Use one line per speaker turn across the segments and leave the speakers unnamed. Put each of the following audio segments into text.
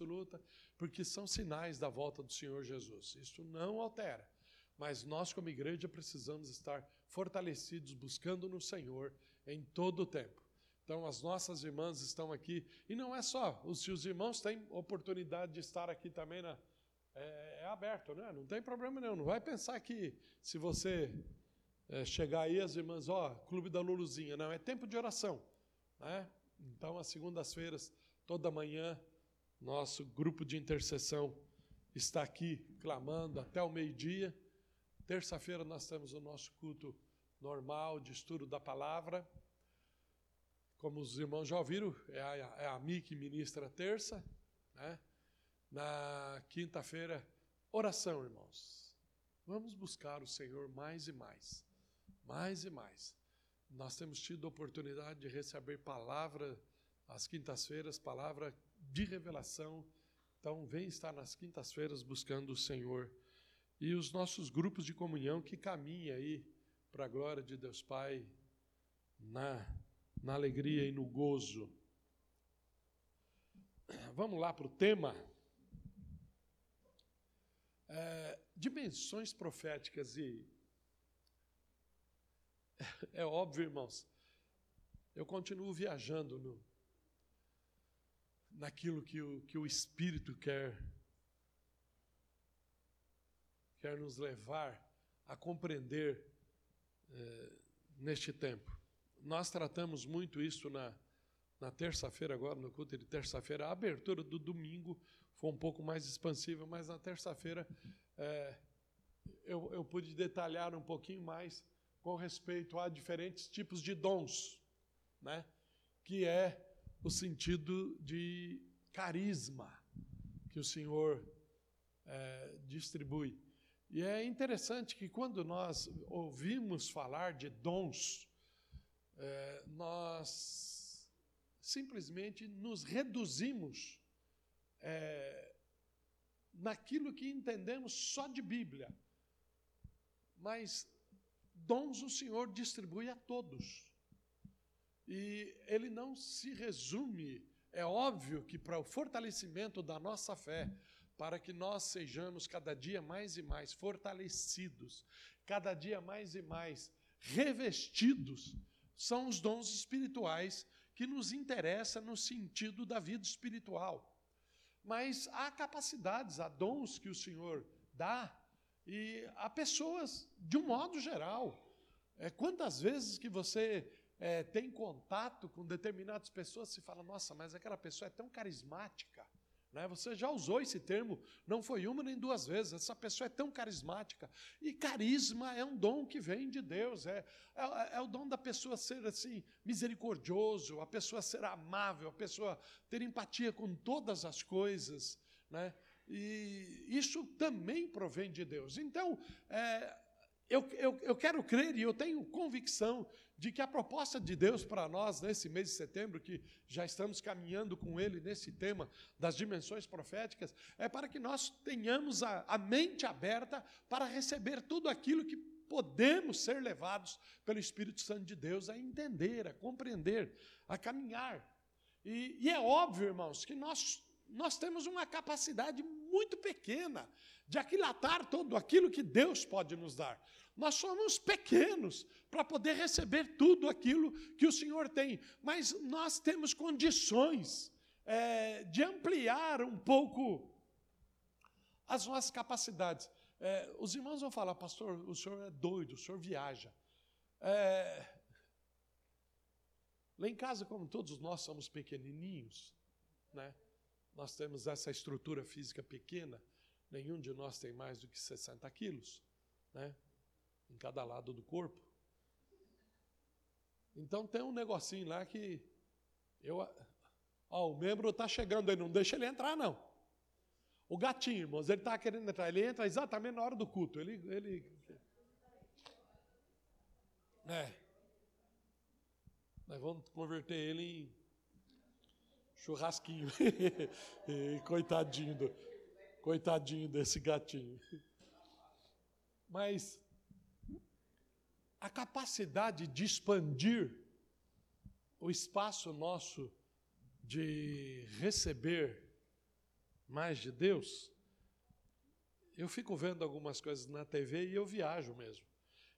absoluta, porque são sinais da volta do Senhor Jesus. Isso não altera. Mas nós, como igreja, precisamos estar fortalecidos, buscando no Senhor em todo o tempo. Então, as nossas irmãs estão aqui, e não é só, os seus irmãos têm oportunidade de estar aqui também, na, é, é aberto, né? não tem problema nenhum. Não vai pensar que se você é, chegar aí, as irmãs, ó, Clube da Luluzinha, não, é tempo de oração. Né? Então, às segundas-feiras, toda manhã, nosso grupo de intercessão está aqui clamando até o meio-dia. Terça-feira nós temos o nosso culto normal de estudo da palavra. Como os irmãos já ouviram, é a, é a Mi que ministra terça. Né? Na quinta-feira, oração, irmãos. Vamos buscar o Senhor mais e mais. Mais e mais. Nós temos tido a oportunidade de receber palavra às quintas-feiras, palavra de revelação. Então, vem estar nas quintas-feiras buscando o Senhor e os nossos grupos de comunhão que caminham aí para a glória de Deus Pai, na, na alegria e no gozo. Vamos lá para o tema. É, dimensões proféticas e. É óbvio, irmãos, eu continuo viajando no, naquilo que o, que o Espírito quer quer nos levar a compreender eh, neste tempo. Nós tratamos muito isso na, na terça-feira, agora no culto de terça-feira. A abertura do domingo foi um pouco mais expansiva, mas na terça-feira eh, eu, eu pude detalhar um pouquinho mais com respeito a diferentes tipos de dons, né? que é o sentido de carisma que o Senhor é, distribui. E é interessante que quando nós ouvimos falar de dons, é, nós simplesmente nos reduzimos é, naquilo que entendemos só de Bíblia. Mas dons o Senhor distribui a todos. E ele não se resume, é óbvio que para o fortalecimento da nossa fé, para que nós sejamos cada dia mais e mais fortalecidos, cada dia mais e mais revestidos, são os dons espirituais que nos interessam no sentido da vida espiritual. Mas há capacidades, há dons que o Senhor dá e há pessoas, de um modo geral. É, quantas vezes que você é, tem contato com determinadas pessoas e fala, nossa, mas aquela pessoa é tão carismática, né? Você já usou esse termo, não foi uma nem duas vezes. Essa pessoa é tão carismática. E carisma é um dom que vem de Deus. É, é, é, o dom da pessoa ser assim misericordioso, a pessoa ser amável, a pessoa ter empatia com todas as coisas. Né? E isso também provém de Deus. Então, é, eu, eu, eu quero crer e eu tenho convicção de que a proposta de Deus para nós nesse mês de setembro, que já estamos caminhando com Ele nesse tema das dimensões proféticas, é para que nós tenhamos a, a mente aberta para receber tudo aquilo que podemos ser levados pelo Espírito Santo de Deus a entender, a compreender, a caminhar. E, e é óbvio, irmãos, que nós, nós temos uma capacidade muito pequena de aquilatar todo aquilo que Deus pode nos dar. Nós somos pequenos para poder receber tudo aquilo que o Senhor tem, mas nós temos condições é, de ampliar um pouco as nossas capacidades. É, os irmãos vão falar, pastor, o senhor é doido, o senhor viaja. É, lá em casa, como todos nós somos pequenininhos, né? nós temos essa estrutura física pequena, nenhum de nós tem mais do que 60 quilos. Né? Em cada lado do corpo. Então tem um negocinho lá que eu, ó, o membro está chegando aí, não deixa ele entrar não. O gatinho, irmãos, ele está querendo entrar, ele entra exatamente na hora do culto. Ele, ele, é. Nós vamos converter ele em churrasquinho. coitadinho, do, coitadinho desse gatinho. Mas a capacidade de expandir o espaço nosso de receber mais de Deus, eu fico vendo algumas coisas na TV e eu viajo mesmo.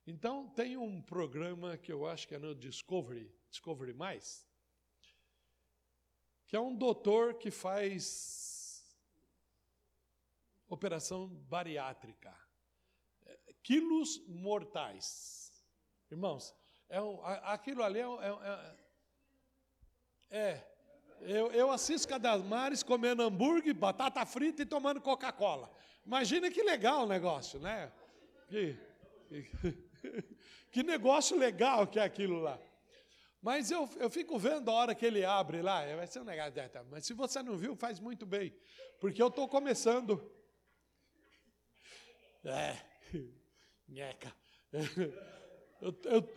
Então, tem um programa que eu acho que é no Discovery, Discovery Mais, que é um doutor que faz operação bariátrica. Quilos mortais. Irmãos, é um, aquilo ali é, é, é, é eu, eu assisto Cadamares comendo hambúrguer, batata frita e tomando Coca-Cola. Imagina que legal o negócio, né? Que, que negócio legal que é aquilo lá. Mas eu, eu fico vendo a hora que ele abre lá, vai ser um negócio. Mas se você não viu, faz muito bem. Porque eu estou começando. É, nheca. Eu, eu,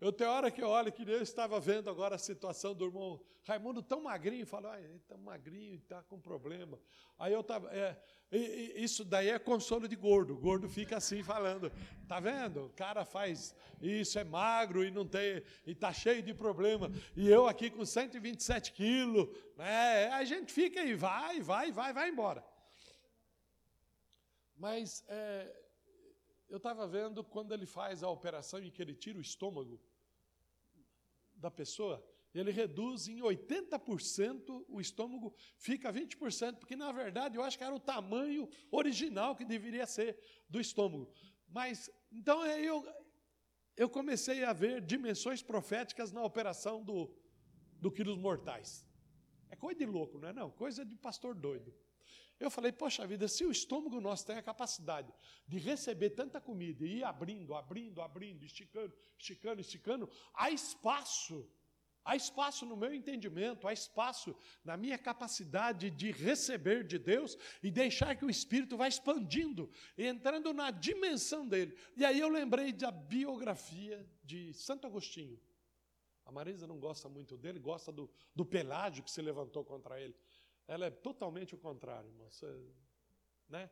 eu tenho hora que eu olho que eu estava vendo agora a situação do irmão Raimundo tão magrinho, falo, ah, ele está magrinho, está com problema. Aí eu estava, é, isso daí é consolo de gordo, o gordo fica assim falando, tá vendo? O cara faz isso, é magro e não tem, e está cheio de problema. E eu aqui com 127 quilos, né? A gente fica e vai, vai, vai, vai embora. Mas é, eu estava vendo quando ele faz a operação em que ele tira o estômago, da pessoa, ele reduz em 80% o estômago, fica 20%, porque na verdade eu acho que era o tamanho original que deveria ser do estômago. Mas, então eu, eu comecei a ver dimensões proféticas na operação do, do quilos mortais. É coisa de louco, não é não? Coisa de pastor doido. Eu falei, poxa vida, se o estômago nosso tem a capacidade de receber tanta comida e ir abrindo, abrindo, abrindo, esticando, esticando, esticando, há espaço, há espaço no meu entendimento, há espaço na minha capacidade de receber de Deus e deixar que o Espírito vá expandindo, entrando na dimensão dele. E aí eu lembrei da biografia de Santo Agostinho. A Marisa não gosta muito dele, gosta do, do Pelágio que se levantou contra ele. Ela é totalmente o contrário, irmão. Você, né?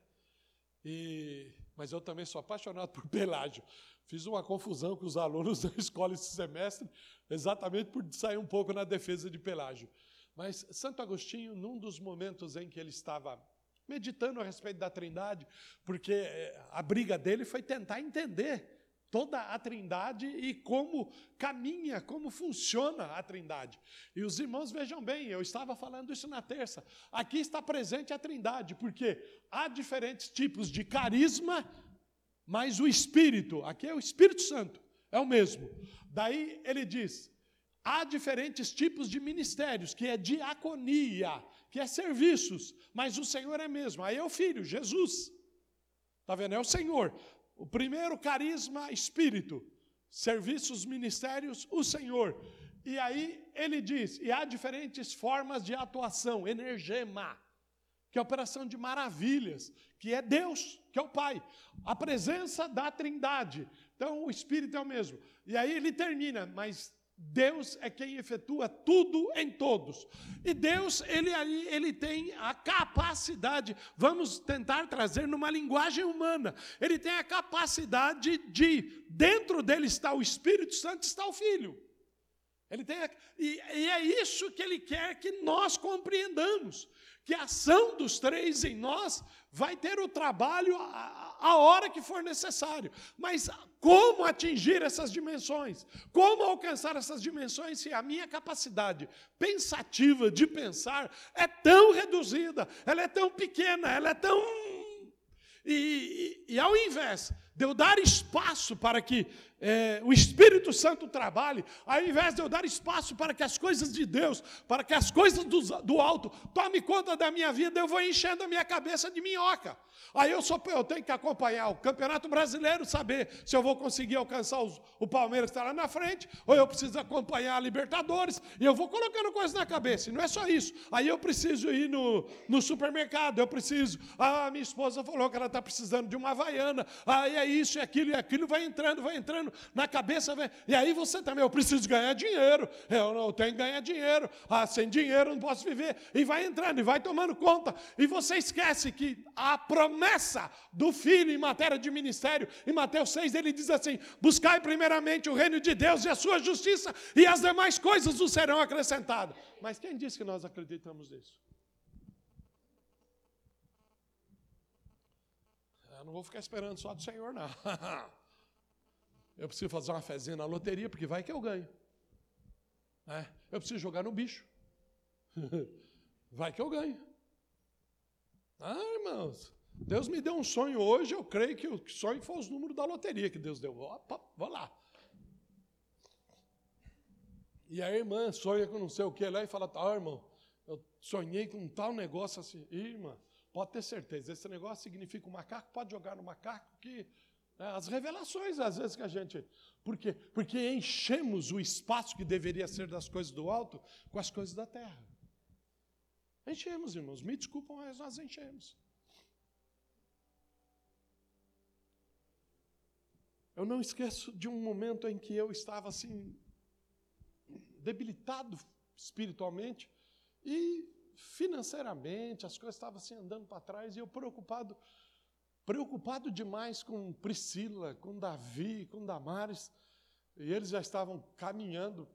E, mas eu também sou apaixonado por Pelágio. Fiz uma confusão com os alunos da escola esse semestre, exatamente por sair um pouco na defesa de Pelágio. Mas Santo Agostinho, num dos momentos em que ele estava meditando a respeito da Trindade, porque eh, a briga dele foi tentar entender toda a Trindade e como caminha, como funciona a Trindade. E os irmãos vejam bem, eu estava falando isso na terça. Aqui está presente a Trindade, porque há diferentes tipos de carisma, mas o Espírito, aqui é o Espírito Santo, é o mesmo. Daí ele diz: há diferentes tipos de ministérios, que é diaconia, que é serviços, mas o Senhor é mesmo. Aí é o Filho, Jesus. Está vendo? É o Senhor. O primeiro carisma, espírito. Serviços, ministérios, o Senhor. E aí ele diz: e há diferentes formas de atuação, energema, que é operação de maravilhas, que é Deus, que é o Pai. A presença da Trindade. Então o Espírito é o mesmo. E aí ele termina, mas Deus é quem efetua tudo em todos. E Deus, ele, ele tem a capacidade, vamos tentar trazer numa linguagem humana, ele tem a capacidade de, dentro dele está o Espírito Santo, está o Filho. Ele tem a, e, e é isso que ele quer que nós compreendamos que a ação dos três em nós vai ter o trabalho a, a, hora que for necessário. Mas como atingir essas dimensões? Como alcançar essas dimensões se a minha capacidade pensativa de pensar é tão reduzida, ela é tão pequena, ela é tão. E, e, e ao invés de eu dar espaço para que é, o Espírito Santo trabalhe, ao invés de eu dar espaço para que as coisas de Deus, para que as coisas do, do alto tome conta da minha vida, eu vou enchendo a minha cabeça de minhoca. Aí eu, só, eu tenho que acompanhar o Campeonato Brasileiro, saber se eu vou conseguir alcançar os, o Palmeiras que está lá na frente, ou eu preciso acompanhar a Libertadores, e eu vou colocando coisas na cabeça, e não é só isso. Aí eu preciso ir no, no supermercado, eu preciso. Ah, minha esposa falou que ela está precisando de uma havaiana, aí é isso, e aquilo, e aquilo, vai entrando, vai entrando na cabeça, vai, e aí você também, eu preciso ganhar dinheiro, eu, não, eu tenho que ganhar dinheiro, ah, sem dinheiro eu não posso viver, e vai entrando, e vai tomando conta, e você esquece que a promessa do Filho em matéria de ministério. Em Mateus 6 ele diz assim: Buscai primeiramente o reino de Deus e a sua justiça, e as demais coisas vos serão acrescentadas. Mas quem disse que nós acreditamos nisso? Ah, não vou ficar esperando só do Senhor, não. Eu preciso fazer uma fezinha na loteria, porque vai que eu ganho. É, eu preciso jogar no bicho. Vai que eu ganho. Ah, irmãos, Deus me deu um sonho hoje, eu creio que o sonho foi os números da loteria que Deus deu. Opa, vou lá. E a irmã sonha com não sei o que lá e fala, tá, irmão, eu sonhei com um tal negócio assim. Irmã, pode ter certeza, esse negócio significa o macaco, pode jogar no macaco que as revelações, às vezes, que a gente. Por quê? Porque enchemos o espaço que deveria ser das coisas do alto com as coisas da terra. Enchemos, irmãos. Me desculpam, mas nós enchemos. Eu não esqueço de um momento em que eu estava assim, debilitado espiritualmente e financeiramente, as coisas estavam assim andando para trás e eu preocupado preocupado demais com Priscila, com Davi, com Damares, e eles já estavam caminhando,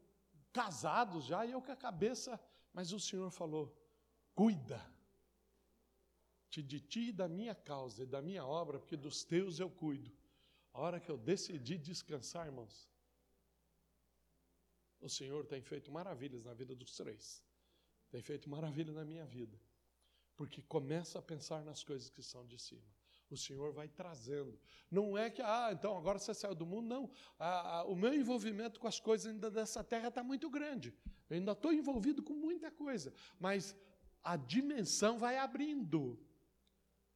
casados já, e eu com a cabeça, mas o Senhor falou: cuida de ti e da minha causa e da minha obra, porque dos teus eu cuido. A hora que eu decidi descansar, irmãos, o Senhor tem feito maravilhas na vida dos três, tem feito maravilha na minha vida, porque começa a pensar nas coisas que são de cima o Senhor vai trazendo. Não é que, ah, então agora você saiu do mundo, não. Ah, o meu envolvimento com as coisas ainda dessa terra está muito grande. Eu ainda estou envolvido com muita coisa, mas a dimensão vai abrindo.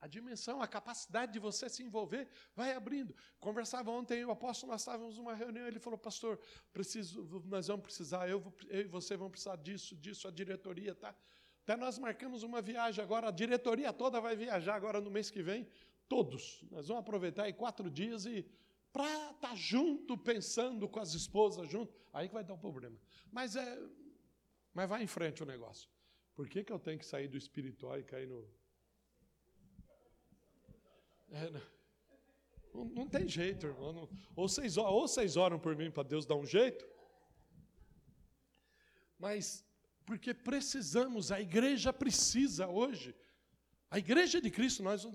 A dimensão, a capacidade de você se envolver vai abrindo. Conversava ontem, o apóstolo, nós estávamos numa reunião, ele falou, pastor, preciso, nós vamos precisar, eu, eu e você vamos precisar disso, disso, a diretoria, tá? Até nós marcamos uma viagem agora, a diretoria toda vai viajar agora no mês que vem Todos. Nós vamos aproveitar aí quatro dias e para estar tá junto, pensando com as esposas junto, aí que vai dar um problema. Mas é, mas vai em frente o negócio. Por que, que eu tenho que sair do espiritual e cair no. É, não, não, tem jeito, irmão. Não, ou, vocês, ou vocês oram por mim para Deus dar um jeito, mas porque precisamos, a igreja precisa hoje. A igreja de Cristo, nós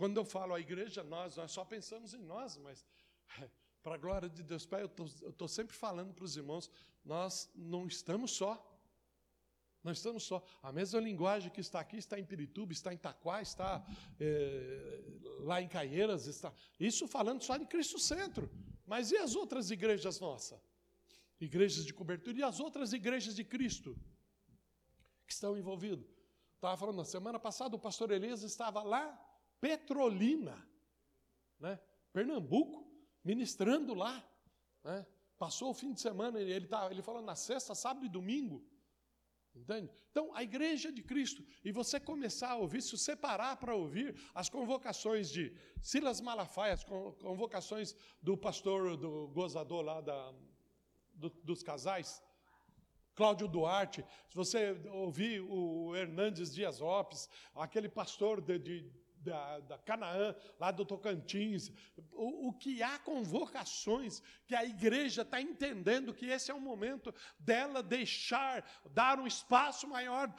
quando eu falo a igreja, nós, nós só pensamos em nós, mas para a glória de Deus, Pai, eu estou sempre falando para os irmãos, nós não estamos só. Não estamos só. A mesma linguagem que está aqui está em Pirituba, está em Itaquá, está é, lá em Caieiras, está. Isso falando só de Cristo Centro. Mas e as outras igrejas nossas? Igrejas de cobertura e as outras igrejas de Cristo que estão envolvidas? Estava falando na semana passada, o pastor Elias estava lá Petrolina, né? Pernambuco, ministrando lá. Né? Passou o fim de semana, ele, tá, ele falou na sexta, sábado e domingo. Entende? Então, a igreja de Cristo, e você começar a ouvir, se você parar para ouvir as convocações de Silas Malafaia, as convocações do pastor, do gozador lá da, do, dos casais, Cláudio Duarte, se você ouvir o Hernandes Dias Lopes, aquele pastor de, de da, da Canaã, lá do Tocantins, o, o, que há convocações que a igreja está entendendo que esse é o momento dela deixar, dar um espaço maior.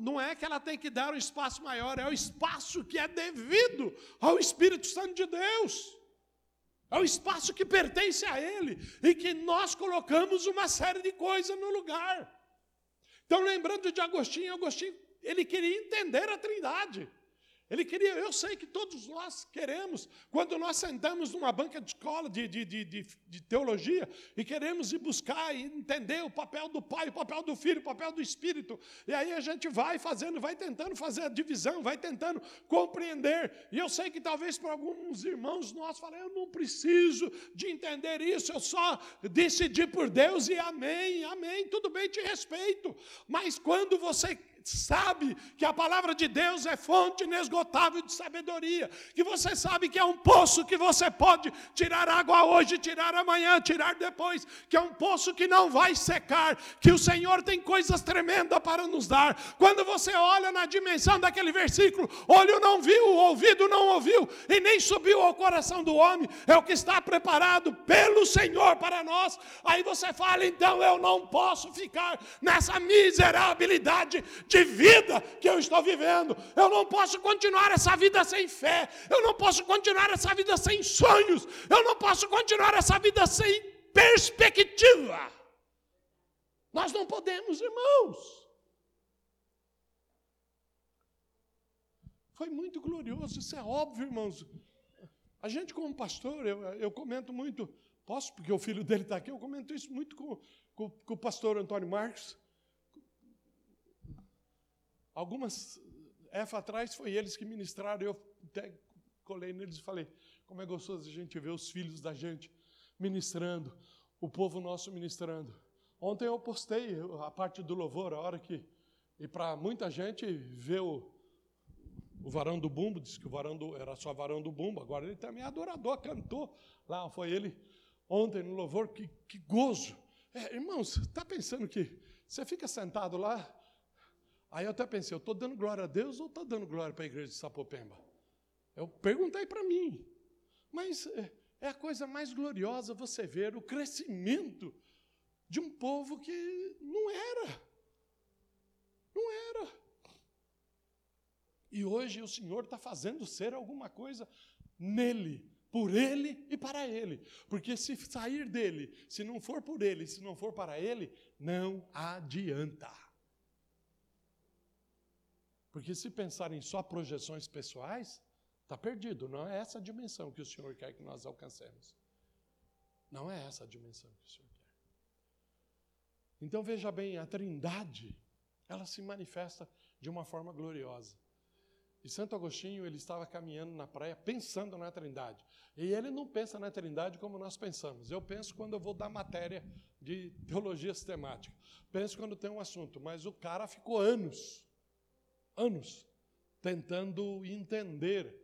Não, é que ela tem que dar um espaço maior, é o espaço que é devido ao Espírito Santo de Deus. É o espaço que pertence a Ele e que nós colocamos uma série de coisas no lugar. Então, lembrando de Agostinho, Agostinho, ele queria entender a Trindade. Ele queria, eu sei que todos nós queremos, quando nós sentamos numa banca de escola de, de, de, de, teologia e queremos ir buscar e entender o papel do Pai, o papel do Filho, o papel do Espírito, e aí a gente vai fazendo, vai tentando fazer a divisão, vai tentando compreender. E eu sei que talvez para alguns irmãos nós falem, eu não preciso de entender isso, eu só decidi por Deus e amém, amém, tudo bem, te respeito. Mas quando você sabe que a palavra de Deus é fonte inesgotável de sabedoria, que você sabe que é um poço que você pode tirar água hoje, tirar amanhã, tirar depois, que é um poço que não vai secar, que o Senhor tem coisas tremendas para nos dar. Quando você olha na dimensão daquele versículo, olho não viu, ouvido não ouviu, e nem subiu ao coração do homem, é o que está preparado pelo Senhor para nós. Aí você fala, então eu não posso ficar nessa miserabilidade de vida que eu estou vivendo. Eu não posso continuar essa vida sem fé. Eu não posso continuar essa vida sem sonhos. Eu não posso continuar essa vida sem perspectiva. Nós não podemos, irmãos. Foi muito glorioso, isso é óbvio, irmãos. A gente, como pastor, eu, eu comento muito, posso, porque o filho dele está aqui, eu comento isso muito com, com, com, o pastor Antônio Marcos. Algumas EFA atrás foi eles que ministraram, eu até colei neles e falei, como é gostoso a gente ver os filhos da gente ministrando, o povo nosso ministrando. Ontem eu postei a parte do louvor, a hora que. E para muita gente ver o, o varão do bumbo, disse que o varão do, era só varão do bumbo, agora ele também é adorador, cantou. Lá foi ele ontem no louvor, que, que gozo. É, irmãos, está pensando que você fica sentado lá? Aí eu até pensei, eu estou dando glória a Deus ou estou dando glória para a igreja de Sapopemba? Eu perguntei para mim. Mas é, é a coisa mais gloriosa você ver o crescimento de um povo que não era. Não era. E hoje o Senhor está fazendo ser alguma coisa nele, por ele e para ele. Porque se sair dele, se não for por ele, se não for para ele, não adianta. Porque se pensarem só projeções pessoais, está perdido. Não é essa a dimensão que o Senhor quer que nós alcancemos. Não é essa a dimensão que o Senhor quer. Então veja bem, a Trindade, ela se manifesta de uma forma gloriosa. E Santo Agostinho, ele estava caminhando na praia pensando na Trindade. E ele não pensa na Trindade como nós pensamos. Eu penso quando eu vou dar matéria de teologia sistemática. Penso quando tem um assunto, mas o cara ficou anos, anos, tentando entender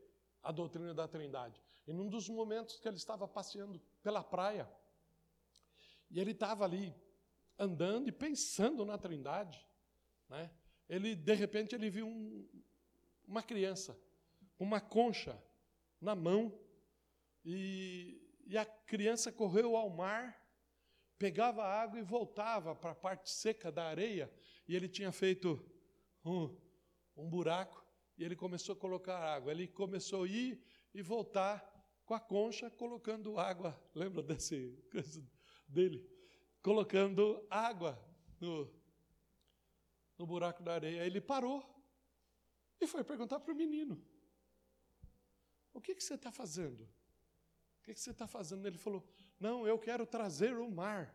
a doutrina da Trindade. E num dos momentos que ele estava passeando pela praia, e ele estava ali andando e pensando na Trindade, né? ele de repente ele viu um, uma criança, uma concha na mão, e, e a criança correu ao mar, pegava água e voltava para a parte seca da areia, e ele tinha feito um, um buraco, e ele começou a colocar água. Ele começou a ir e voltar com a concha, colocando água. Lembra desse dele? Colocando água no, no buraco da areia. Ele parou e foi perguntar para o menino: O que, que você está fazendo? O que, que você está fazendo? Ele falou: Não, eu quero trazer o mar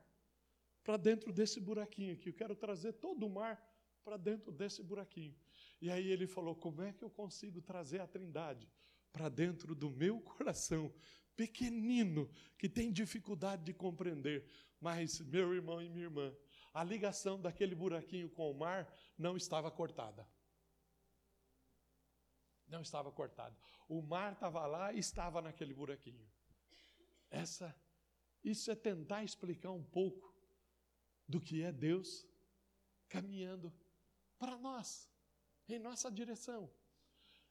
para dentro desse buraquinho aqui. Eu quero trazer todo o mar para dentro desse buraquinho. E aí ele falou: Como é que eu consigo trazer a Trindade para dentro do meu coração, pequenino, que tem dificuldade de compreender? Mas, meu irmão e minha irmã, a ligação daquele buraquinho com o mar não estava cortada não estava cortado. O mar estava lá e estava naquele buraquinho. Essa, isso é tentar explicar um pouco do que é Deus caminhando para nós, em nossa direção.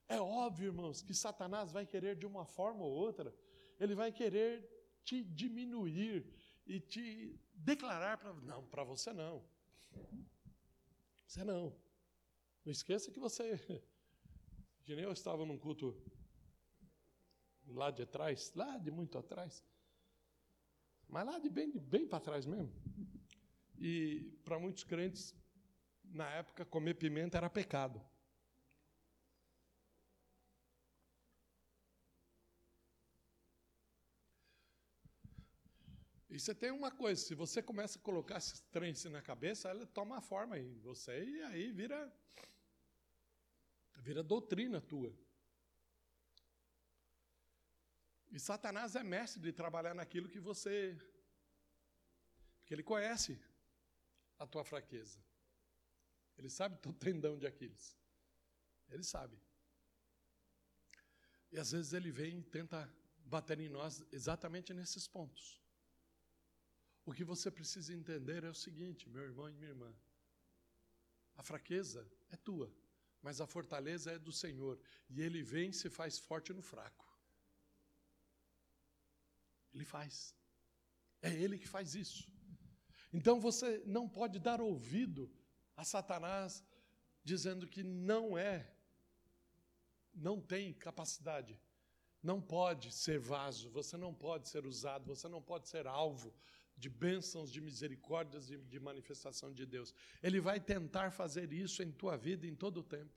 É óbvio, irmãos, que Satanás vai querer de uma forma ou outra, ele vai querer te diminuir e te declarar para não, para você não. Você não. Não esqueça que você que nem eu estava num culto lá de trás, lá de muito atrás, mas lá de bem, bem para trás mesmo. E para muitos crentes, na época, comer pimenta era pecado. E você tem uma coisa, se você começa a colocar esse trem assim na cabeça, ela toma forma em você e aí vira Vira doutrina tua. E Satanás é mestre de trabalhar naquilo que você. Porque ele conhece a tua fraqueza. Ele sabe o tendão de Aquiles. Ele sabe. E às vezes ele vem e tenta bater em nós exatamente nesses pontos. O que você precisa entender é o seguinte, meu irmão e minha irmã: a fraqueza é tua mas a fortaleza é do Senhor, e Ele vem e se faz forte no fraco. Ele faz. É Ele que faz isso. Então você não pode dar ouvido a Satanás dizendo que não é, não tem capacidade, não pode ser vaso, você não pode ser usado, você não pode ser alvo de bênçãos, de misericórdias e de manifestação de Deus. Ele vai tentar fazer isso em tua vida em todo o tempo.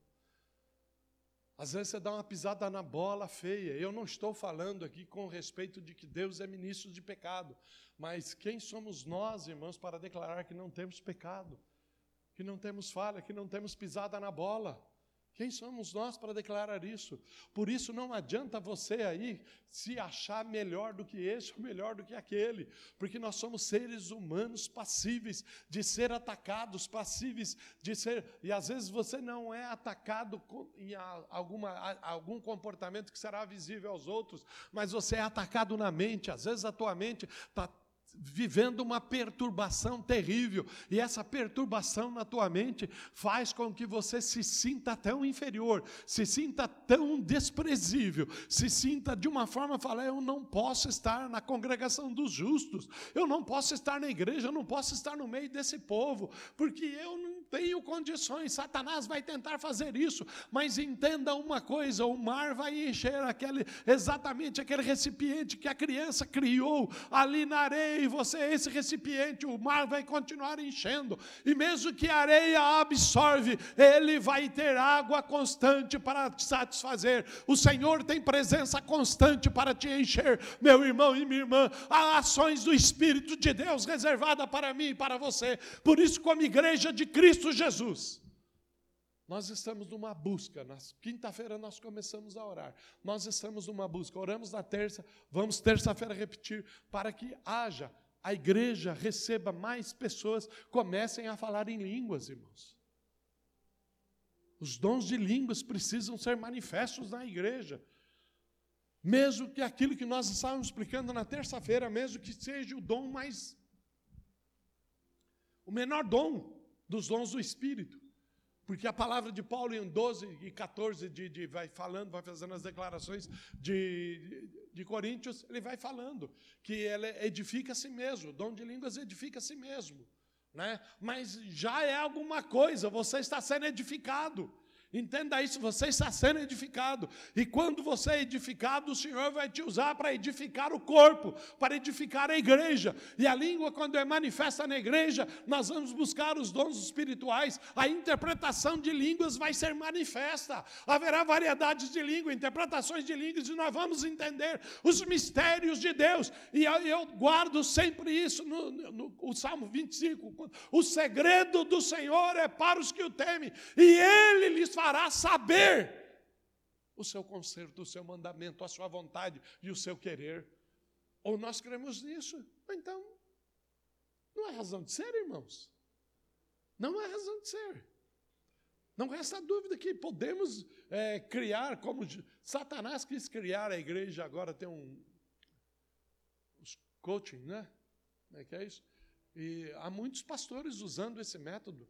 Às vezes você dá uma pisada na bola feia. Eu não estou falando aqui com respeito de que Deus é ministro de pecado, mas quem somos nós, irmãos, para declarar que não temos pecado, que não temos falha, que não temos pisada na bola? Quem somos nós para declarar isso? Por isso não adianta você aí se achar melhor do que esse ou melhor do que aquele, porque nós somos seres humanos passíveis de ser atacados, passíveis de ser. E às vezes você não é atacado em alguma, algum comportamento que será visível aos outros, mas você é atacado na mente. Às vezes a tua mente está vivendo uma perturbação terrível, e essa perturbação na tua mente faz com que você se sinta tão inferior, se sinta tão desprezível, se sinta de uma forma, falar, eu não posso estar na congregação dos justos, eu não posso estar na igreja, eu não posso estar no meio desse povo, porque eu tenho condições, Satanás vai tentar fazer isso, mas entenda uma coisa, o mar vai encher aquele, exatamente aquele recipiente que a criança criou ali na areia, e você esse recipiente, o mar vai continuar enchendo, e mesmo que a areia absorve, ele vai ter água constante para te satisfazer. O Senhor tem presença constante para te encher, meu irmão e minha irmã. Há ações do Espírito de Deus reservada para mim e para você. Por isso, como igreja de Cristo Jesus, nós estamos numa busca. Na quinta-feira nós começamos a orar. Nós estamos numa busca. Oramos na terça, vamos terça-feira repetir, para que haja, a igreja receba mais pessoas, comecem a falar em línguas, irmãos. Os dons de línguas precisam ser manifestos na igreja. Mesmo que aquilo que nós estávamos explicando na terça-feira, mesmo que seja o dom mais. o menor dom dos dons do Espírito. Porque a palavra de Paulo em 12 e 14 de, de, vai falando, vai fazendo as declarações de, de, Coríntios, ele vai falando que ele edifica a si mesmo, o dom de línguas edifica a si mesmo. Né? Mas já é alguma coisa, você está sendo edificado. Entenda isso, você está sendo edificado. E quando você é edificado, o Senhor vai te usar para edificar o corpo, para edificar a igreja. E a língua, quando é manifesta na igreja, nós vamos buscar os dons espirituais. A interpretação de línguas vai ser manifesta. Haverá variedades de língua, interpretações de línguas, e nós vamos entender os mistérios de Deus. E eu guardo sempre isso no, no, no Salmo 25. O segredo do Senhor é para os que o temem, e Ele lhes fará saber o seu conserto, o seu mandamento, a sua vontade e o seu querer. Ou nós cremos nisso, ou então não há razão de ser, irmãos. Não há razão de ser. Não resta dúvida que podemos é, criar, como Satanás quis criar a igreja, agora tem um os coaching, né? Como é que é isso? E há muitos pastores usando esse método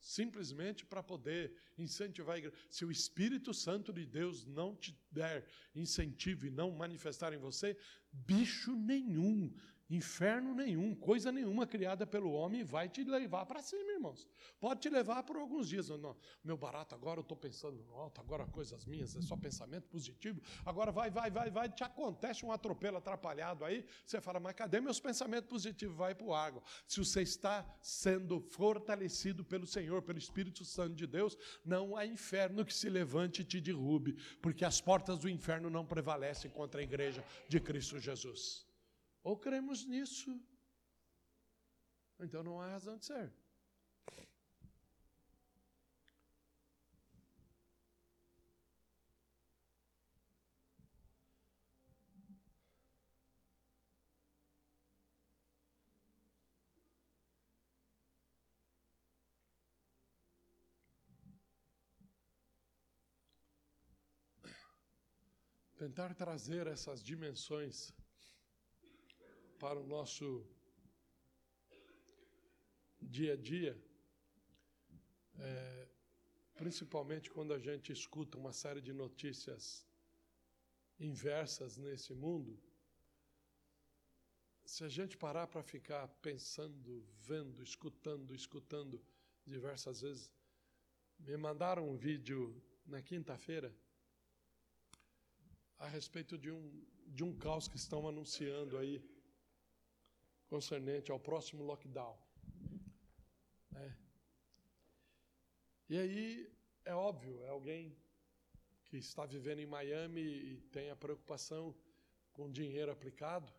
simplesmente para poder incentivar a igreja. Se o Espírito Santo de Deus não te der incentivo e não manifestar em você, bicho nenhum Inferno nenhum, coisa nenhuma criada pelo homem vai te levar para cima, irmãos. Pode te levar por alguns dias. Não, meu barato, agora eu estou pensando no alto, agora coisas minhas, é só pensamento positivo. Agora vai, vai, vai, vai, te acontece um atropelo atrapalhado aí. Você fala, mas cadê meus pensamentos positivos? Vai para o água. Se você está sendo fortalecido pelo Senhor, pelo Espírito Santo de Deus, não há inferno que se levante e te derrube, porque as portas do inferno não prevalecem contra a igreja de Cristo Jesus. Ou cremos nisso, então não há razão de ser. Tentar trazer essas dimensões para o nosso dia a dia, é, principalmente quando a gente escuta uma série de notícias inversas nesse mundo, se a gente parar para ficar pensando, vendo, escutando, escutando diversas vezes, Me mandaram um vídeo na quinta-feira a respeito de um, de um caos que estão anunciando aí, concernente ao próximo lockdown. É. E aí, é óbvio, é alguém que está vivendo em Miami e tem a preocupação com dinheiro aplicado.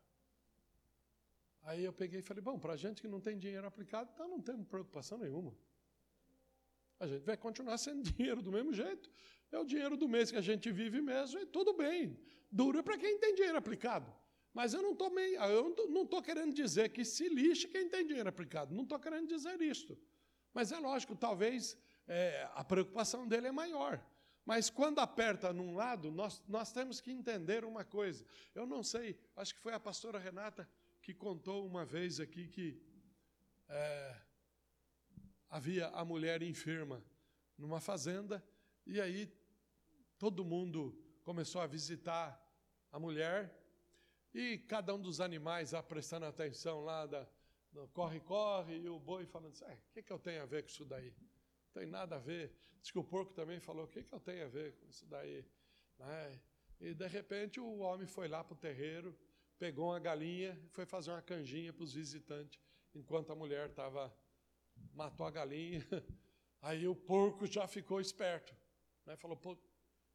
Aí eu peguei e falei: bom, para a gente que não tem dinheiro aplicado, então não temos preocupação nenhuma. A gente vai continuar sendo dinheiro do mesmo jeito. É o dinheiro do mês que a gente vive mesmo e tudo bem. Dura para quem tem dinheiro aplicado. Mas eu não estou eu não estou querendo dizer que se lixe quem tem dinheiro aplicado. Não estou querendo dizer isto. Mas é lógico, talvez é, a preocupação dele é maior. Mas quando aperta num lado, nós, nós temos que entender uma coisa. Eu não sei, acho que foi a pastora Renata que contou uma vez aqui que é, havia a mulher enferma numa fazenda, e aí todo mundo começou a visitar a mulher, e cada um dos animais lá prestando atenção lá da corre-corre, e o boi falando assim, o que, que eu tenho a ver com isso daí? Não tem nada a ver. Diz que o porco também falou, o que, que eu tenho a ver com isso daí? Né? E de repente o homem foi lá para o terreiro, pegou uma galinha e foi fazer uma canjinha para os visitantes, enquanto a mulher estava, matou a galinha. Aí o porco já ficou esperto. Né? Falou,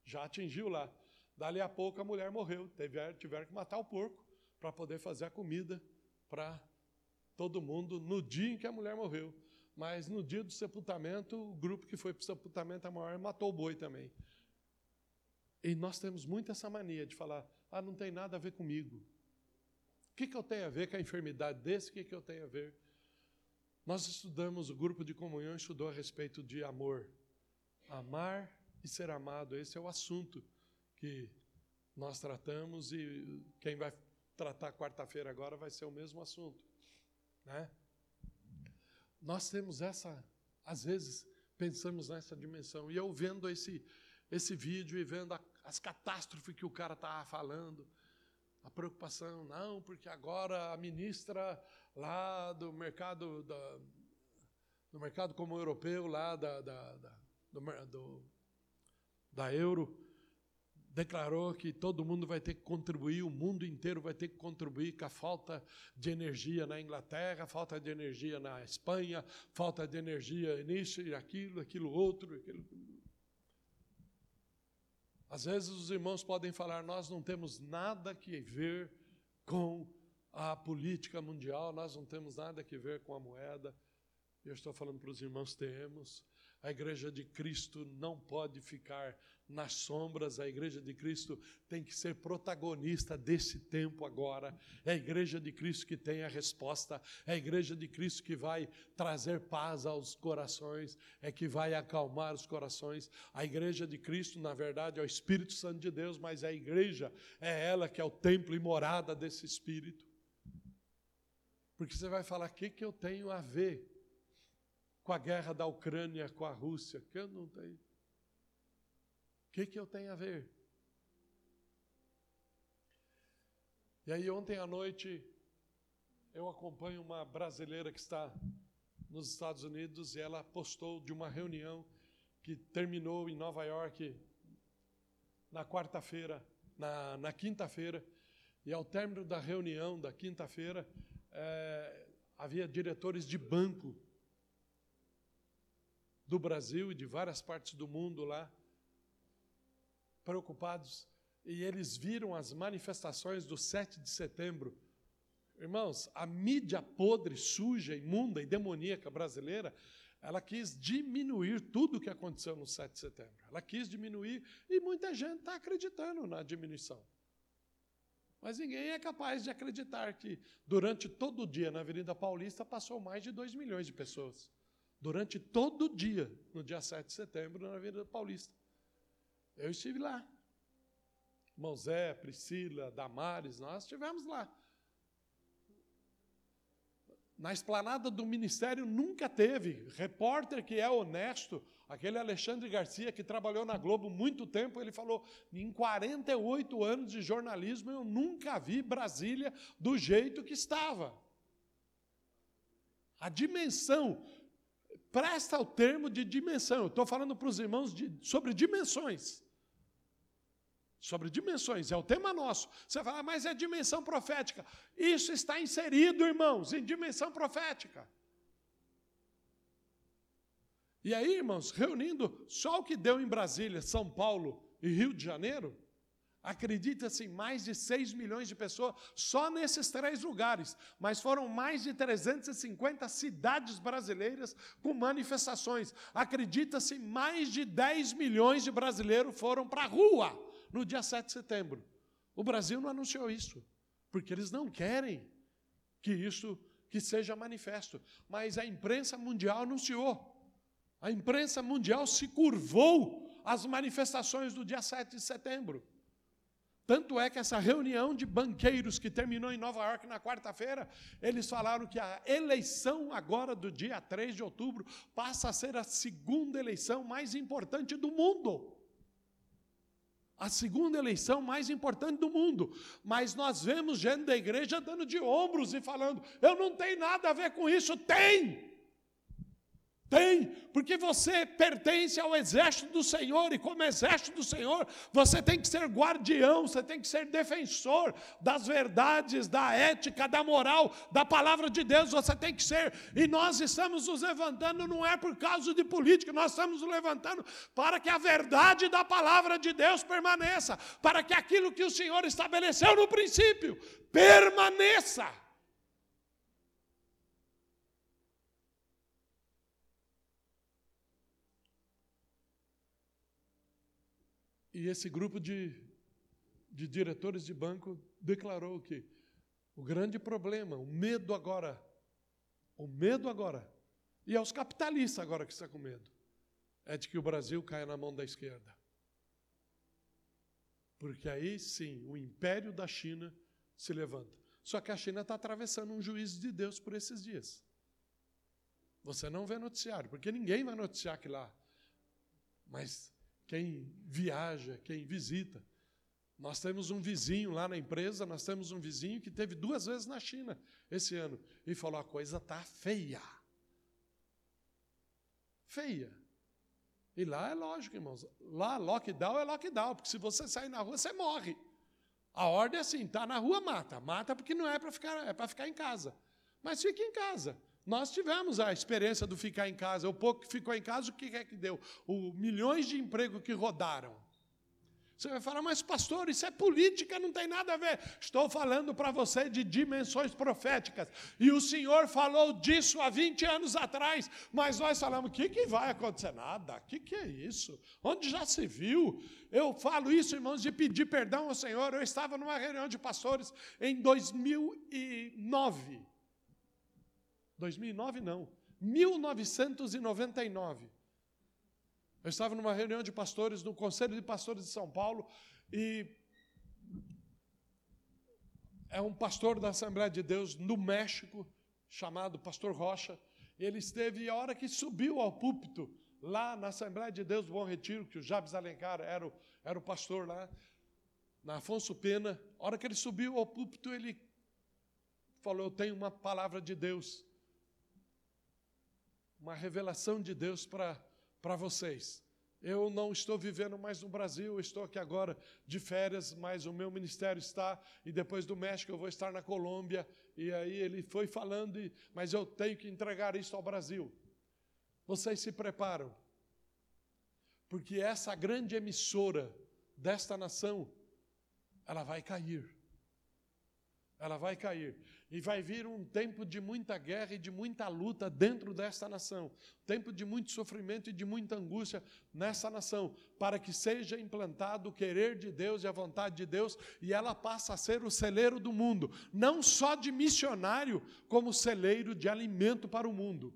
já atingiu lá. Dali a pouco a mulher morreu. Tiveram, tiveram que matar o porco para poder fazer a comida para todo mundo no dia em que a mulher morreu. Mas no dia do sepultamento, o grupo que foi para o sepultamento a maior matou o boi também. E nós temos muito essa mania de falar: ah, não tem nada a ver comigo. O que, que eu tenho a ver com a enfermidade desse? O que, que eu tenho a ver? Nós estudamos, o grupo de comunhão estudou a respeito de amor. Amar e ser amado, esse é o assunto que nós tratamos e quem vai tratar quarta-feira agora vai ser o mesmo assunto. Né? Nós temos essa, às vezes, pensamos nessa dimensão. E eu vendo esse, esse vídeo e vendo a, as catástrofes que o cara estava falando, a preocupação, não, porque agora a ministra lá do mercado, da, do mercado como europeu, lá da, da, da do, do, da euro, declarou que todo mundo vai ter que contribuir, o mundo inteiro vai ter que contribuir com a falta de energia na Inglaterra, falta de energia na Espanha, falta de energia nisso e aquilo, aquilo outro. Aquilo. Às vezes os irmãos podem falar: nós não temos nada que ver com a política mundial, nós não temos nada que ver com a moeda. Eu estou falando para os irmãos: temos. A igreja de Cristo não pode ficar nas sombras, a igreja de Cristo tem que ser protagonista desse tempo agora. É a igreja de Cristo que tem a resposta, é a igreja de Cristo que vai trazer paz aos corações, é que vai acalmar os corações. A igreja de Cristo, na verdade, é o Espírito Santo de Deus, mas a igreja é ela que é o templo e morada desse Espírito. Porque você vai falar, o que, que eu tenho a ver com a guerra da Ucrânia com a Rússia? Que eu não tenho que, que eu tenho a ver? E aí, ontem à noite, eu acompanho uma brasileira que está nos Estados Unidos e ela postou de uma reunião que terminou em Nova York na quarta-feira, na, na quinta-feira, e ao término da reunião da quinta-feira, é, havia diretores de banco do Brasil e de várias partes do mundo lá, preocupados e eles viram as manifestações do 7 de setembro. Irmãos, a mídia podre, suja, imunda e demoníaca brasileira, ela quis diminuir tudo o que aconteceu no 7 de setembro. Ela quis diminuir e muita gente está acreditando na diminuição. Mas ninguém é capaz de acreditar que durante todo o dia na Avenida Paulista passou mais de 2 milhões de pessoas. Durante todo o dia, no dia 7 de setembro, na Avenida Paulista. Eu estive lá. Irmão Priscila, Damares, nós estivemos lá. Na esplanada do ministério nunca teve. Repórter que é honesto, aquele Alexandre Garcia que trabalhou na Globo muito tempo, ele falou: em 48 anos de jornalismo eu nunca vi Brasília do jeito que estava. A dimensão presta o termo de dimensão. Eu estou falando para os irmãos de, sobre dimensões. Sobre dimensões, é o tema nosso. Você fala, mas é dimensão profética. Isso está inserido, irmãos, em dimensão profética. E aí, irmãos, reunindo só o que deu em Brasília, São Paulo e Rio de Janeiro, Acredita-se mais de 6 milhões de pessoas só nesses três lugares, mas foram mais de 350 cidades brasileiras com manifestações. Acredita-se mais de 10 milhões de brasileiros foram para a rua no dia 7 de setembro. O Brasil não anunciou isso, porque eles não querem que isso que seja manifesto, mas a imprensa mundial anunciou. A imprensa mundial se curvou às manifestações do dia 7 de setembro. Tanto é que essa reunião de banqueiros que terminou em Nova York na quarta-feira, eles falaram que a eleição agora do dia 3 de outubro passa a ser a segunda eleição mais importante do mundo. A segunda eleição mais importante do mundo. Mas nós vemos gente da igreja dando de ombros e falando: eu não tenho nada a ver com isso. Tem! Tem, porque você pertence ao exército do Senhor, e como exército do Senhor, você tem que ser guardião, você tem que ser defensor das verdades, da ética, da moral, da palavra de Deus, você tem que ser, e nós estamos nos levantando, não é por causa de política, nós estamos nos levantando para que a verdade da palavra de Deus permaneça, para que aquilo que o Senhor estabeleceu no princípio permaneça. E esse grupo de, de diretores de banco declarou que o grande problema, o medo agora, o medo agora, e aos capitalistas agora que está com medo, é de que o Brasil caia na mão da esquerda. Porque aí sim o império da China se levanta. Só que a China está atravessando um juízo de Deus por esses dias. Você não vê noticiário, porque ninguém vai noticiar que lá. Mas quem viaja, quem visita. Nós temos um vizinho lá na empresa, nós temos um vizinho que teve duas vezes na China esse ano e falou: a coisa está feia. Feia. E lá é lógico, irmãos. Lá, lockdown é lockdown, porque se você sair na rua, você morre. A ordem é assim: está na rua, mata. Mata porque não é para ficar, é para ficar em casa. Mas fique em casa. Nós tivemos a experiência do ficar em casa. O pouco que ficou em casa, o que é que deu? O milhões de emprego que rodaram. Você vai falar, mas pastor, isso é política, não tem nada a ver. Estou falando para você de dimensões proféticas. E o Senhor falou disso há 20 anos atrás. Mas nós falamos, o que, que vai acontecer? Nada. O que, que é isso? Onde já se viu? Eu falo isso, irmãos, de pedir perdão ao Senhor. Eu estava numa reunião de pastores em 2009. 2009 não, 1999. Eu estava numa reunião de pastores no Conselho de Pastores de São Paulo e é um pastor da Assembleia de Deus no México chamado Pastor Rocha. Ele esteve e a hora que subiu ao púlpito lá na Assembleia de Deus do Bom Retiro, que o Jabes Alencar era o, era o pastor lá, na Afonso Pena, a hora que ele subiu ao púlpito, ele falou: Eu tenho uma palavra de Deus uma revelação de Deus para vocês. Eu não estou vivendo mais no Brasil, estou aqui agora de férias, mas o meu ministério está, e depois do México eu vou estar na Colômbia, e aí ele foi falando, mas eu tenho que entregar isso ao Brasil. Vocês se preparam, porque essa grande emissora desta nação, ela vai cair. Ela vai cair. E vai vir um tempo de muita guerra e de muita luta dentro desta nação, tempo de muito sofrimento e de muita angústia nessa nação, para que seja implantado o querer de Deus e a vontade de Deus, e ela passa a ser o celeiro do mundo, não só de missionário, como celeiro de alimento para o mundo.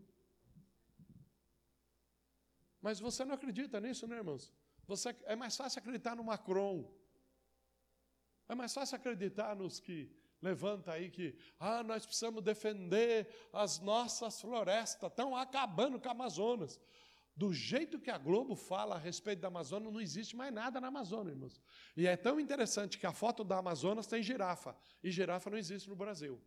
Mas você não acredita nisso, né, irmãos? Você, é mais fácil acreditar no Macron. É mais fácil acreditar nos que levanta aí que, ah, nós precisamos defender as nossas florestas, estão acabando com a Amazonas. Do jeito que a Globo fala a respeito da Amazônia, não existe mais nada na Amazônia, irmãos. E é tão interessante que a foto da Amazonas tem girafa, e girafa não existe no Brasil.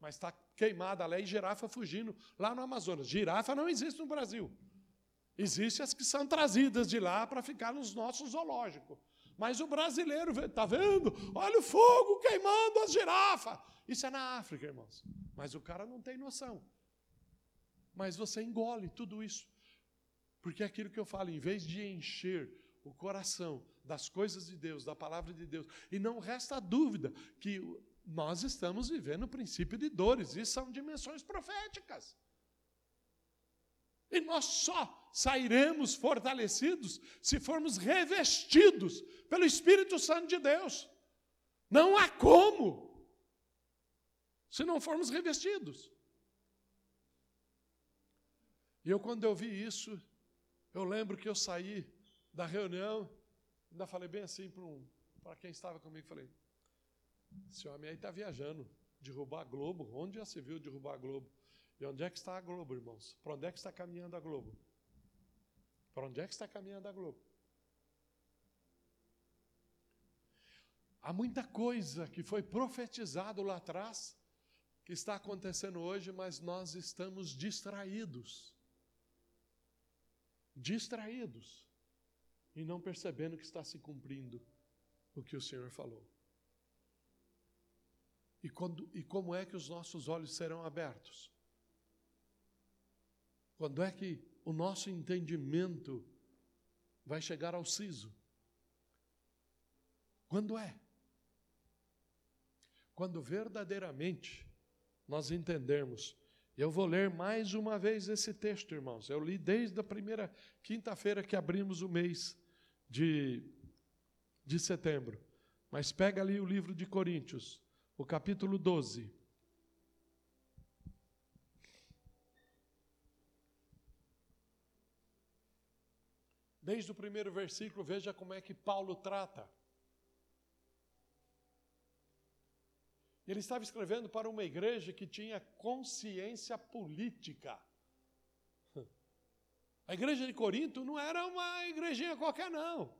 mas está queimada lá e girafa fugindo lá no Amazonas. Girafa não existe no Brasil. Existem as que são trazidas de lá para ficar nos nossos zoológicos. Mas o brasileiro está vendo? Olha o fogo queimando as girafas. Isso é na África, irmãos. Mas o cara não tem noção. Mas você engole tudo isso. Porque é aquilo que eu falo, em vez de encher o coração das coisas de Deus, da palavra de Deus, e não resta dúvida que nós estamos vivendo o princípio de dores, e são dimensões proféticas. E nós só sairemos fortalecidos se formos revestidos pelo Espírito Santo de Deus. Não há como, se não formos revestidos. E eu, quando eu vi isso, eu lembro que eu saí da reunião, ainda falei bem assim para um, quem estava comigo, falei, esse homem aí está viajando, derrubar a Globo, onde já se viu derrubar a Globo? E onde é que está a Globo, irmãos? Para onde é que está caminhando a Globo? Para onde é que está caminhando a Globo? Há muita coisa que foi profetizado lá atrás que está acontecendo hoje, mas nós estamos distraídos. Distraídos e não percebendo que está se cumprindo o que o Senhor falou. E, quando, e como é que os nossos olhos serão abertos? Quando é que o nosso entendimento vai chegar ao siso? Quando é? Quando verdadeiramente nós entendermos. Eu vou ler mais uma vez esse texto, irmãos. Eu li desde a primeira quinta-feira que abrimos o mês de, de setembro. Mas pega ali o livro de Coríntios, o capítulo 12. Desde o primeiro versículo, veja como é que Paulo trata. Ele estava escrevendo para uma igreja que tinha consciência política. A igreja de Corinto não era uma igrejinha qualquer, não.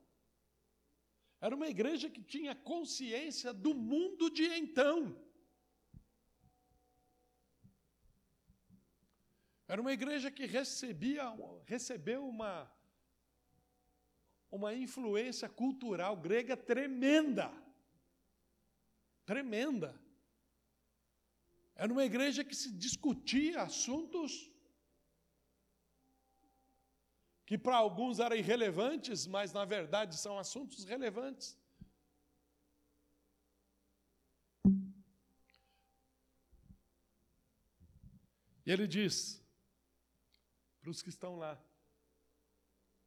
Era uma igreja que tinha consciência do mundo de então. Era uma igreja que recebia, recebeu uma, uma influência cultural grega tremenda. Tremenda. Era uma igreja que se discutia assuntos que para alguns eram irrelevantes, mas na verdade são assuntos relevantes. E ele diz para os que estão lá,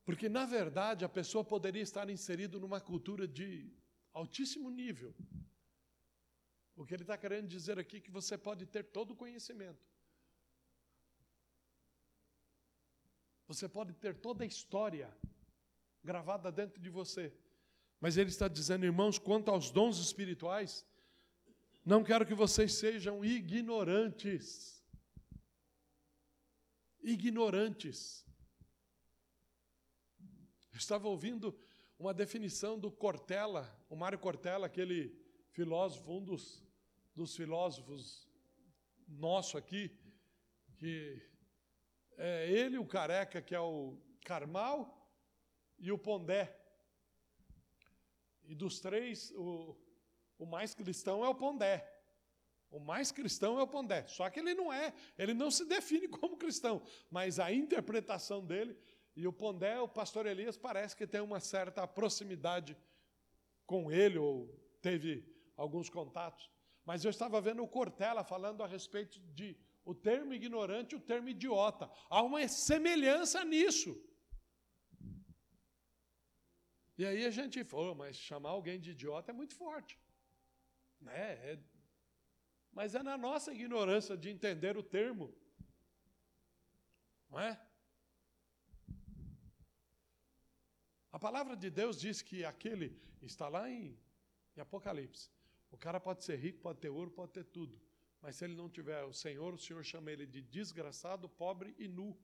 porque na verdade a pessoa poderia estar inserido numa cultura de altíssimo nível. O que ele está querendo dizer aqui é que você pode ter todo o conhecimento, Você pode ter toda a história gravada dentro de você. Mas ele está dizendo, irmãos, quanto aos dons espirituais, não quero que vocês sejam ignorantes. Ignorantes. Eu estava ouvindo uma definição do Cortella, o Mário Cortella, aquele filósofo, um dos, dos filósofos nosso aqui, que é ele, o careca, que é o Carmal, e o Pondé. E dos três, o, o mais cristão é o Pondé. O mais cristão é o Pondé. Só que ele não é, ele não se define como cristão, mas a interpretação dele. E o Pondé, o pastor Elias, parece que tem uma certa proximidade com ele, ou teve alguns contatos. Mas eu estava vendo o Cortella falando a respeito de o termo ignorante e o termo idiota. Há uma semelhança nisso. E aí a gente falou, mas chamar alguém de idiota é muito forte. Né? É, mas é na nossa ignorância de entender o termo. Não é? A palavra de Deus diz que aquele está lá em, em Apocalipse. O cara pode ser rico, pode ter ouro, pode ter tudo. Mas se ele não tiver o Senhor, o Senhor chama ele de desgraçado, pobre e nu.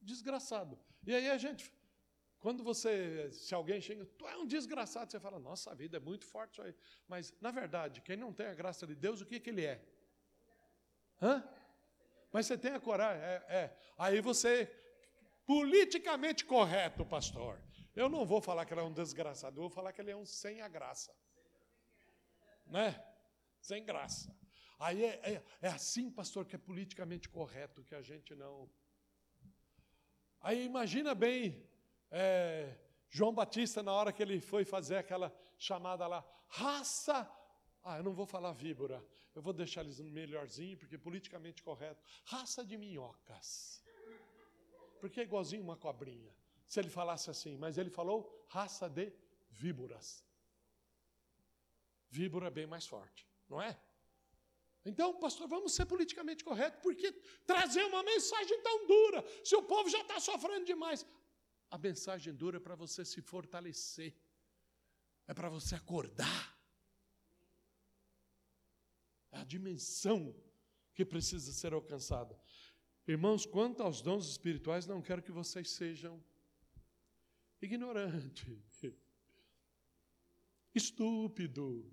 Desgraçado. E aí a gente, Quando você, se alguém chega, tu é um desgraçado, você fala, nossa, a vida é muito forte isso aí. Mas, na verdade, quem não tem a graça de Deus, o que, que ele é? Hã? Mas você tem a coragem, é, é. Aí você, politicamente correto, pastor. Eu não vou falar que ele é um desgraçado, eu vou falar que ele é um sem a graça. Né? Sem graça. Aí é, é, é assim, pastor, que é politicamente correto, que a gente não. Aí imagina bem é, João Batista, na hora que ele foi fazer aquela chamada lá, raça. Ah, eu não vou falar víbora, eu vou deixar eles melhorzinho, porque politicamente correto. Raça de minhocas. Porque é igualzinho uma cobrinha. Se ele falasse assim, mas ele falou raça de víboras. Víbora é bem mais forte, não é? Então, pastor, vamos ser politicamente corretos, porque trazer uma mensagem tão dura, se o povo já está sofrendo demais. A mensagem dura é para você se fortalecer, é para você acordar. É a dimensão que precisa ser alcançada. Irmãos, quanto aos dons espirituais, não quero que vocês sejam ignorantes, estúpido,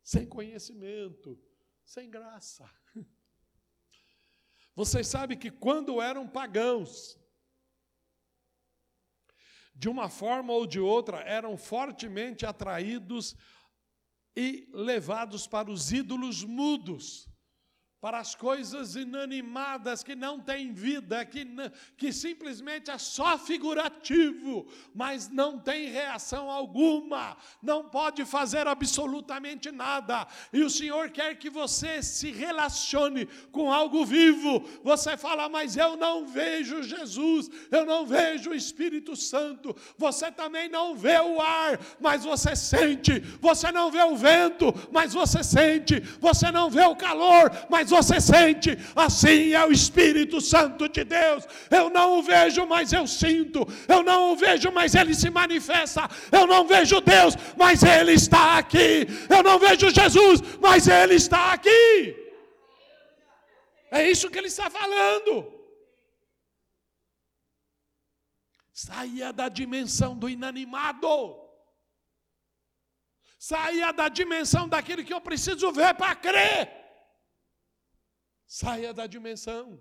sem conhecimento, sem graça. Vocês sabem que quando eram pagãos, de uma forma ou de outra, eram fortemente atraídos e levados para os ídolos mudos para as coisas inanimadas que não têm vida, que, que simplesmente é só figurativo, mas não tem reação alguma, não pode fazer absolutamente nada. E o Senhor quer que você se relacione com algo vivo. Você fala, mas eu não vejo Jesus, eu não vejo o Espírito Santo. Você também não vê o ar, mas você sente. Você não vê o vento, mas você sente. Você não vê o calor, mas mas você sente, assim é o Espírito Santo de Deus. Eu não o vejo, mas eu sinto. Eu não o vejo, mas ele se manifesta. Eu não vejo Deus, mas ele está aqui. Eu não vejo Jesus, mas ele está aqui. É isso que ele está falando. Saia da dimensão do inanimado. Saia da dimensão daquilo que eu preciso ver para crer. Saia da dimensão.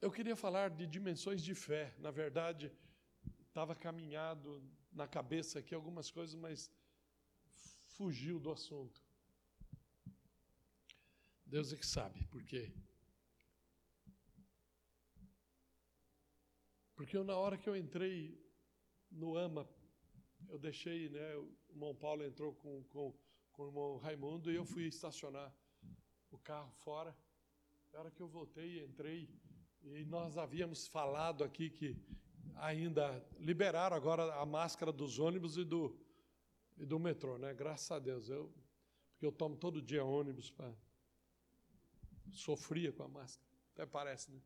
Eu queria falar de dimensões de fé. Na verdade, estava caminhado na cabeça aqui algumas coisas, mas fugiu do assunto. Deus é que sabe por Porque eu, na hora que eu entrei no AMA, eu deixei, né, o irmão Paulo entrou com, com, com o irmão Raimundo e eu fui estacionar o carro fora. Na hora que eu voltei, entrei, e nós havíamos falado aqui que ainda liberaram agora a máscara dos ônibus e do, e do metrô, né? Graças a Deus. Eu, porque eu tomo todo dia ônibus para. Sofria com a máscara. Até parece, né?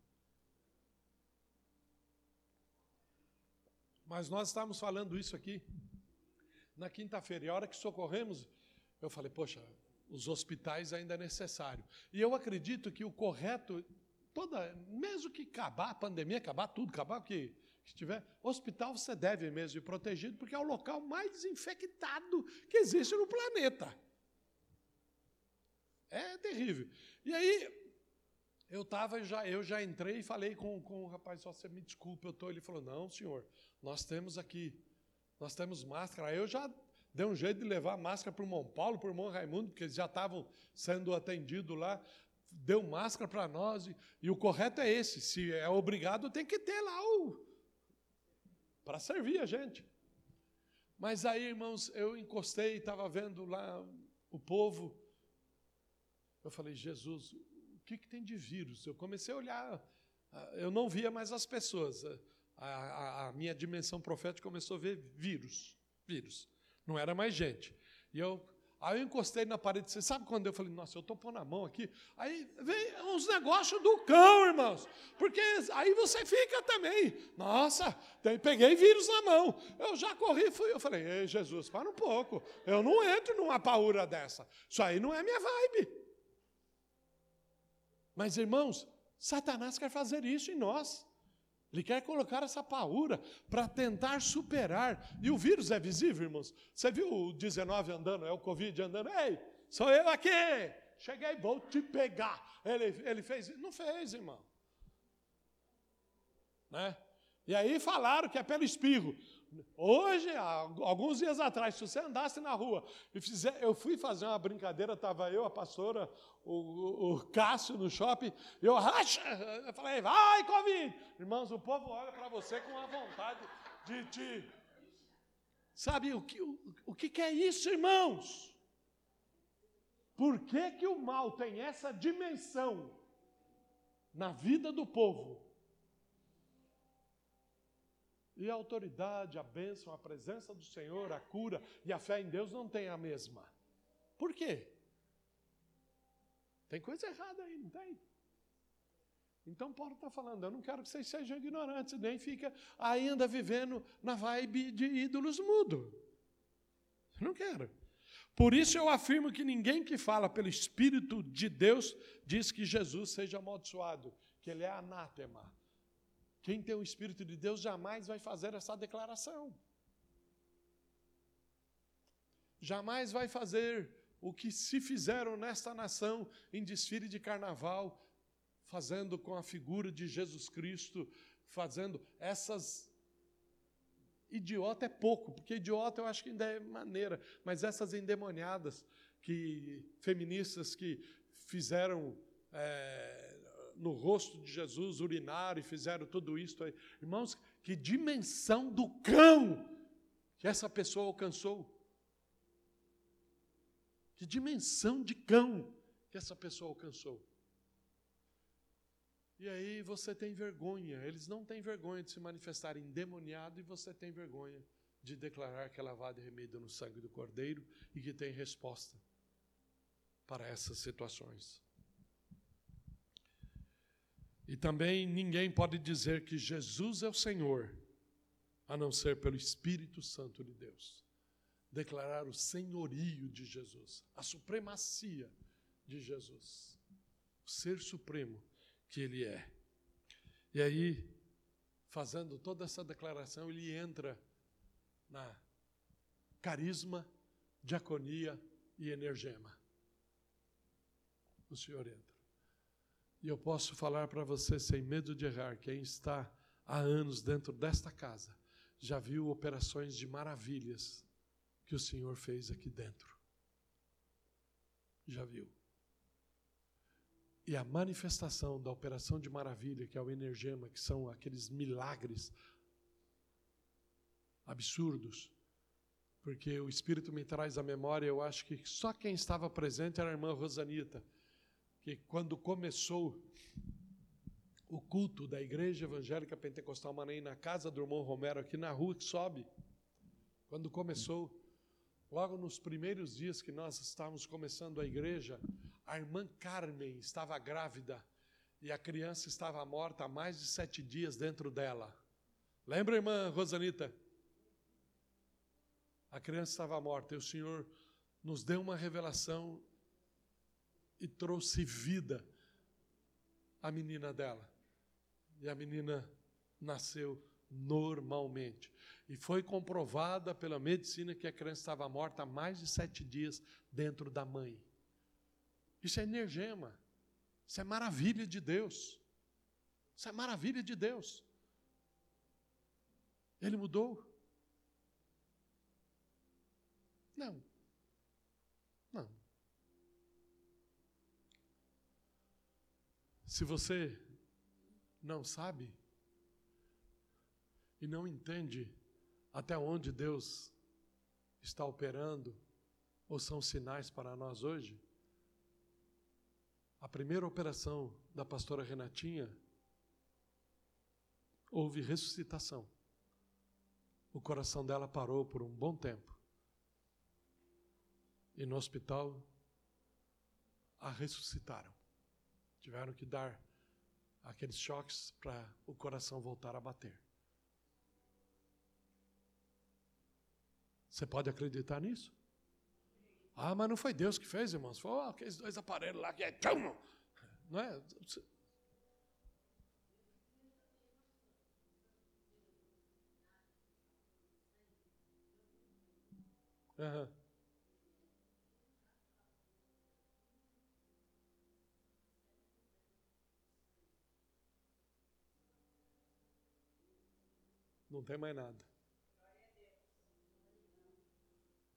Mas nós estávamos falando isso aqui na quinta-feira, e a hora que socorremos, eu falei, poxa, os hospitais ainda é necessário. E eu acredito que o correto, toda, mesmo que acabar a pandemia, acabar tudo, acabar o que estiver, hospital você deve mesmo ir protegido, porque é o local mais desinfectado que existe no planeta. É terrível. E aí, eu estava, já, eu já entrei e falei com, com o rapaz, só você me desculpa, eu estou. Ele falou, não, senhor, nós temos aqui, nós temos máscara. Eu já dei um jeito de levar máscara para o irmão Paulo, para o irmão Raimundo, porque eles já estavam sendo atendidos lá. Deu máscara para nós, e, e, o correto é esse: se é obrigado, tem que ter lá o. para servir a gente. Mas aí, irmãos, eu encostei, estava vendo lá o povo. Eu falei, Jesus, que, que tem de vírus? Eu comecei a olhar, ah, eu não via mais as pessoas a, a, a, minha dimensão profética começou a ver vírus, vírus. Não era mais gente. E eu, Aí eu encostei na parede, você sabe quando eu falei, nossa, eu estou pondo a mão aqui. Aí vem uns negócios do cão, irmãos. Porque aí você fica também. Nossa, peguei vírus na mão. Eu já corri, fui. Eu falei, ei, Jesus, para um pouco. Eu não entro numa paura dessa. Isso aí não é minha vibe. Mas, irmãos, Satanás quer fazer isso em nós. Ele quer colocar essa paura para tentar superar. E o vírus é visível, irmãos. Você viu o 19 andando, é o Covid andando? Ei, sou eu aqui. Cheguei, vou te pegar. Ele, ele fez, não fez, irmão. Né? E aí falaram que é pelo espirro. Hoje, alguns dias atrás, se você andasse na rua e fizer, eu fui fazer uma brincadeira, estava eu, a pastora, o, o, Cássio no shopping, eu, eu falei, vai, Covid! Irmãos, o povo olha para você com a vontade de te. Sabe o que, o, o que é isso, irmãos? Por que, que o mal tem essa dimensão na vida do povo? E a autoridade, a bênção, a presença do Senhor, a cura e a fé em Deus não tem a mesma. Por quê? Tem coisa errada aí, não tem? Então Paulo está falando, eu não quero que vocês sejam ignorantes, nem fica ainda vivendo na vibe de ídolos mudo. não quero. Por isso eu afirmo que ninguém que fala pelo Espírito de Deus diz que Jesus seja amaldiçoado, que ele é anátema. Quem tem o Espírito de Deus jamais vai fazer essa declaração. Jamais vai fazer o que se fizeram nesta nação em desfile de carnaval, fazendo com a figura de Jesus Cristo, fazendo essas. Idiota é pouco, porque idiota eu acho que ainda é maneira, mas essas endemoniadas que feministas que fizeram é, no rosto de Jesus, urinaram e fizeram tudo isso. Irmãos, que dimensão do cão que essa pessoa alcançou. Que dimensão de cão que essa pessoa alcançou. E aí você tem vergonha, eles não têm vergonha de se manifestar endemoniado e você tem vergonha de declarar que é lavado e remido no sangue do Cordeiro e que tem resposta para essas situações. E também ninguém pode dizer que Jesus é o Senhor, a não ser pelo Espírito Santo de Deus. Declarar o senhorio de Jesus, a supremacia de Jesus, o ser supremo que Ele é. E aí, fazendo toda essa declaração, ele entra na carisma, diaconia e energema. O Senhor entra. E eu posso falar para você, sem medo de errar, quem está há anos dentro desta casa, já viu operações de maravilhas que o Senhor fez aqui dentro. Já viu. E a manifestação da operação de maravilha, que é o energema, que são aqueles milagres absurdos, porque o Espírito me traz à memória, eu acho que só quem estava presente era a irmã Rosanita que quando começou o culto da Igreja Evangélica Pentecostal Maranhão na casa do irmão Romero, aqui na rua que sobe, quando começou, logo nos primeiros dias que nós estávamos começando a igreja, a irmã Carmen estava grávida e a criança estava morta há mais de sete dias dentro dela. Lembra, irmã Rosanita? A criança estava morta e o Senhor nos deu uma revelação e trouxe vida à menina dela. E a menina nasceu normalmente. E foi comprovada pela medicina que a criança estava morta há mais de sete dias dentro da mãe. Isso é energema. Isso é maravilha de Deus. Isso é maravilha de Deus. Ele mudou? Não. Não. Se você não sabe e não entende até onde Deus está operando, ou são sinais para nós hoje, a primeira operação da pastora Renatinha houve ressuscitação. O coração dela parou por um bom tempo. e no hospital a ressuscitaram. Tiveram que dar aqueles choques para o coração voltar a bater. Você pode acreditar nisso? Ah, mas não foi Deus que fez, irmãos. Foi oh, aqueles dois aparelhos lá que é. Não é? Uhum. Não tem mais nada.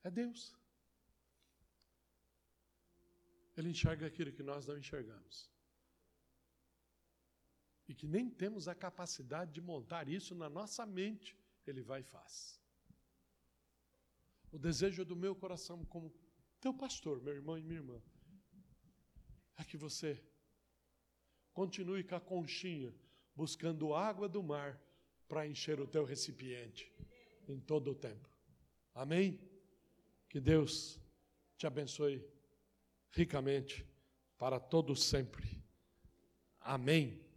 É Deus. Ele enxerga aquilo que nós não enxergamos. E que nem temos a capacidade de montar isso na nossa mente, Ele vai e faz. O desejo do meu coração, como teu pastor, meu irmão e minha irmã, é que você continue com a conchinha, buscando água do mar para encher o teu recipiente em todo o tempo. Amém? Que Deus te abençoe ricamente para todos sempre. Amém.